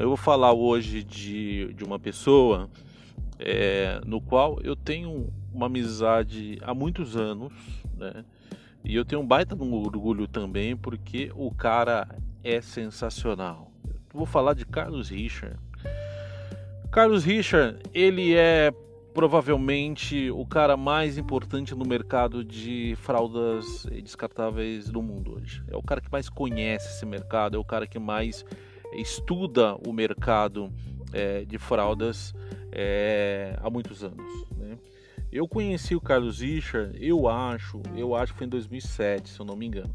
Eu vou falar hoje de, de uma pessoa é, no qual eu tenho uma amizade há muitos anos, né? E eu tenho um baita um orgulho também porque o cara é sensacional. Eu vou falar de Carlos Richard. Carlos Richard, ele é provavelmente o cara mais importante no mercado de fraldas descartáveis do mundo hoje. É o cara que mais conhece esse mercado, é o cara que mais estuda o mercado é, de fraldas é, há muitos anos. Né? Eu conheci o Carlos Richard, eu acho, eu acho que foi em 2007, se eu não me engano.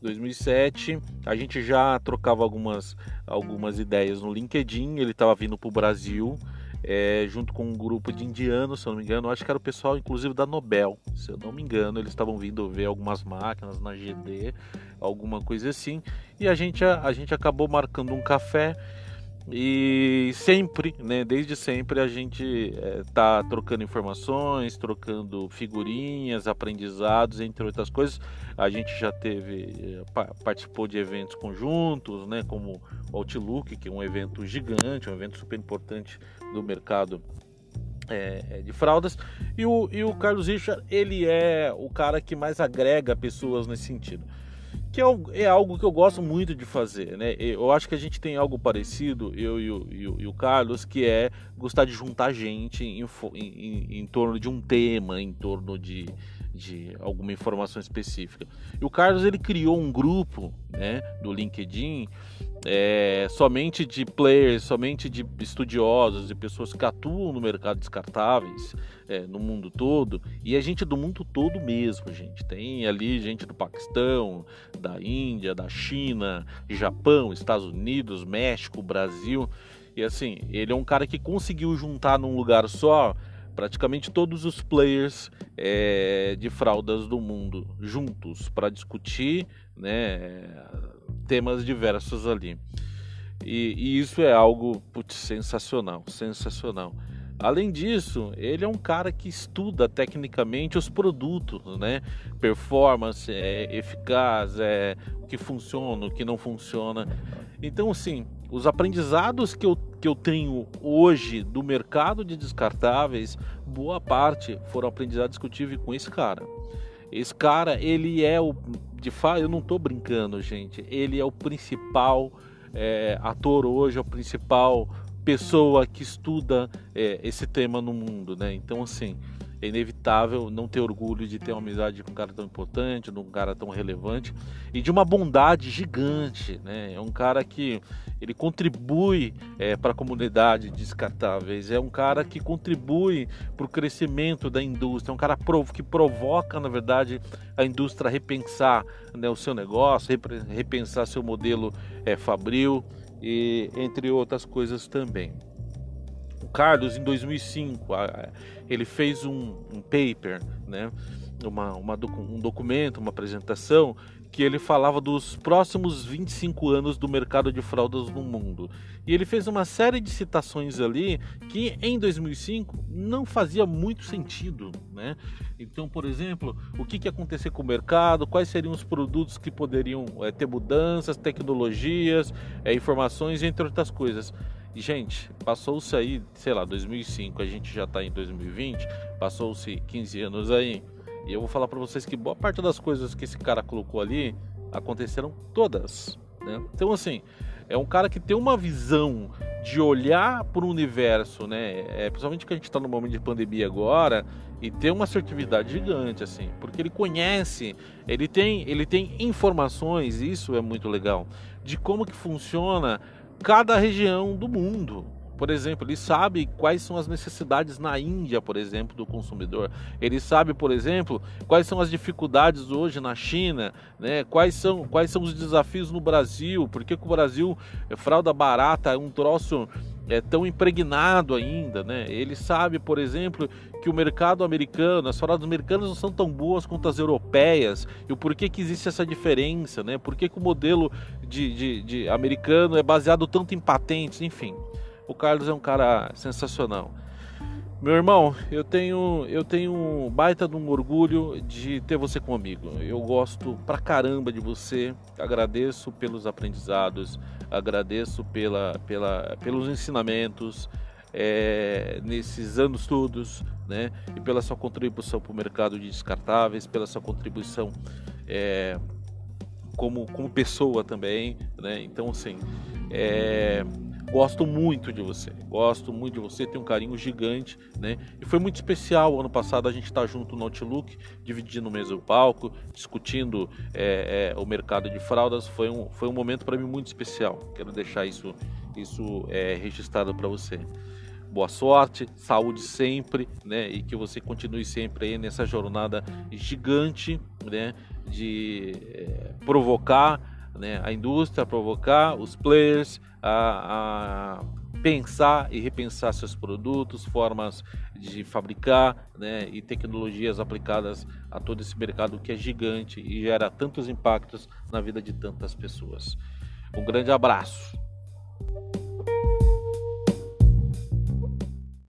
2007, a gente já trocava algumas, algumas ideias no LinkedIn, ele estava vindo para o Brasil, é, junto com um grupo de indianos, se eu não me engano, acho que era o pessoal inclusive da Nobel, se eu não me engano, eles estavam vindo ver algumas máquinas na GD, alguma coisa assim, e a gente, a, a gente acabou marcando um café e sempre, né, desde sempre a gente é, tá trocando informações, trocando figurinhas, aprendizados, entre outras coisas. A gente já teve, é, participou de eventos conjuntos, né, como o Outlook, que é um evento gigante, um evento super importante do mercado é, de fraldas. E o, e o Carlos Richard, ele é o cara que mais agrega pessoas nesse sentido que é, é, algo que eu gosto muito de fazer, né? Eu acho que a gente tem algo parecido, eu e o, e o, e o Carlos, que é gostar de juntar gente em, em, em, torno de um tema, em torno de, de alguma informação específica. E o Carlos ele criou um grupo, né, do LinkedIn, é, somente de players, somente de estudiosos, de pessoas que atuam no mercado descartáveis é, no mundo todo, e a gente do mundo todo mesmo, gente. Tem ali gente do Paquistão, da Índia, da China, Japão, Estados Unidos, México, Brasil. E assim, ele é um cara que conseguiu juntar num lugar só praticamente todos os players é, de fraldas do mundo juntos para discutir né, temas diversos ali. E, e isso é algo putz, sensacional, sensacional. Além disso, ele é um cara que estuda tecnicamente os produtos, né? Performance, é, eficaz, é, o que funciona, o que não funciona. Então, assim, os aprendizados que eu, que eu tenho hoje do mercado de descartáveis, boa parte foram aprendizados que eu tive com esse cara. Esse cara, ele é o. De fato, eu não estou brincando, gente. Ele é o principal é, ator hoje, é o principal pessoa que estuda é, esse tema no mundo, né? Então, assim, é inevitável não ter orgulho de ter uma amizade com um cara tão importante, de um cara tão relevante e de uma bondade gigante, né? É um cara que ele contribui é, para a comunidade descartáveis, é um cara que contribui para o crescimento da indústria, é um cara que provoca, na verdade, a indústria a repensar né, o seu negócio, repensar seu modelo é, fabril e entre outras coisas também. O Carlos, em 2005, ele fez um, um paper, né? Uma, uma, um documento, uma apresentação que ele falava dos próximos 25 anos do mercado de fraldas no mundo. E ele fez uma série de citações ali que em 2005 não fazia muito sentido, né? Então, por exemplo, o que, que ia acontecer com o mercado, quais seriam os produtos que poderiam é, ter mudanças, tecnologias, é, informações, entre outras coisas. Gente, passou-se aí, sei lá, 2005, a gente já está em 2020, passou-se 15 anos aí. E eu vou falar para vocês que boa parte das coisas que esse cara colocou ali aconteceram todas. Né? Então, assim, é um cara que tem uma visão de olhar para o universo, né? É, principalmente que a gente está no momento de pandemia agora e ter uma assertividade gigante, assim, porque ele conhece, ele tem, ele tem informações, isso é muito legal, de como que funciona cada região do mundo. Por exemplo, ele sabe quais são as necessidades na Índia, por exemplo, do consumidor. Ele sabe, por exemplo, quais são as dificuldades hoje na China, né? quais, são, quais são os desafios no Brasil, por que, que o Brasil, é fralda barata, é um troço é tão impregnado ainda, né? Ele sabe, por exemplo, que o mercado americano, as fraldas americanas não são tão boas quanto as europeias e o porquê que existe essa diferença, né? Por que o modelo de, de, de americano é baseado tanto em patentes, enfim. O Carlos é um cara sensacional. Meu irmão, eu tenho eu tenho um baita de um orgulho de ter você comigo. Eu gosto pra caramba de você. Agradeço pelos aprendizados, agradeço pela, pela, pelos ensinamentos é, nesses anos todos, né? E pela sua contribuição para o mercado de descartáveis, pela sua contribuição é, como, como pessoa também, né? Então, assim, é, Gosto muito de você, gosto muito de você, tenho um carinho gigante, né? E foi muito especial ano passado a gente estar tá junto no Outlook, dividindo o mesmo palco, discutindo é, é, o mercado de fraldas. Foi um, foi um momento para mim muito especial. Quero deixar isso, isso é, registrado para você. Boa sorte, saúde sempre, né? E que você continue sempre aí nessa jornada gigante, né? De é, provocar né, a indústria, provocar os players a, a, pensar e repensar seus produtos, formas de fabricar né, e tecnologias aplicadas a todo esse mercado que é gigante e gera tantos impactos na vida de tantas pessoas. Um grande abraço.